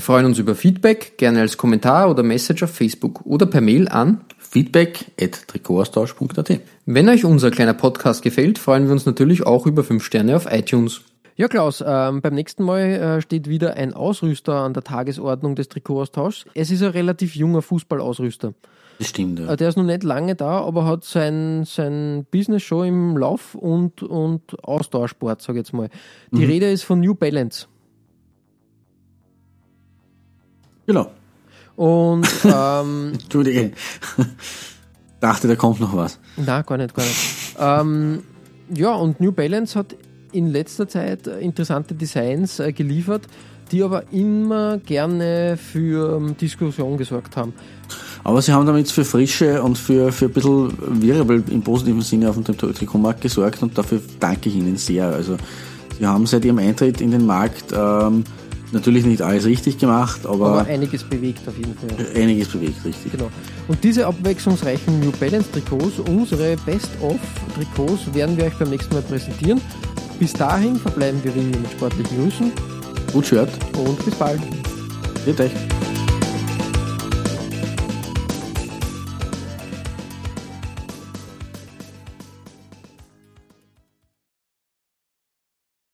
Wir freuen uns über Feedback, gerne als Kommentar oder Message auf Facebook oder per Mail an. feedback at Trikotaustausch.at Wenn euch unser kleiner Podcast gefällt, freuen wir uns natürlich auch über 5 Sterne auf iTunes. Ja, Klaus, ähm, beim nächsten Mal äh, steht wieder ein Ausrüster an der Tagesordnung des Trikotaustauschs. Es ist ein relativ junger Fußballausrüster. Das stimmt, ja. Äh, Der ist noch nicht lange da, aber hat sein, sein Business schon im Lauf und, und Ausdauersport, sage ich jetzt mal. Die Rede ist von New Balance. Genau. Und ähm, Entschuldige. Dachte, da kommt noch was. Na, gar nicht, gar nicht. ähm, ja, und New Balance hat in letzter Zeit interessante Designs äh, geliefert, die aber immer gerne für ähm, Diskussion gesorgt haben. Aber sie haben damit für Frische und für, für ein bisschen Wirbel im positiven Sinne auf dem Trikotmarkt gesorgt und dafür danke ich Ihnen sehr. Also sie haben seit ihrem Eintritt in den Markt ähm, natürlich nicht alles richtig gemacht, aber, Aber einiges bewegt auf jeden Fall. einiges bewegt, richtig. Genau. Und diese abwechslungsreichen New Balance Trikots, unsere Best-of-Trikots, werden wir euch beim nächsten Mal präsentieren. Bis dahin verbleiben wir Ihnen mit sportlichen Grüßen Gut Shirt. und bis bald. Euch.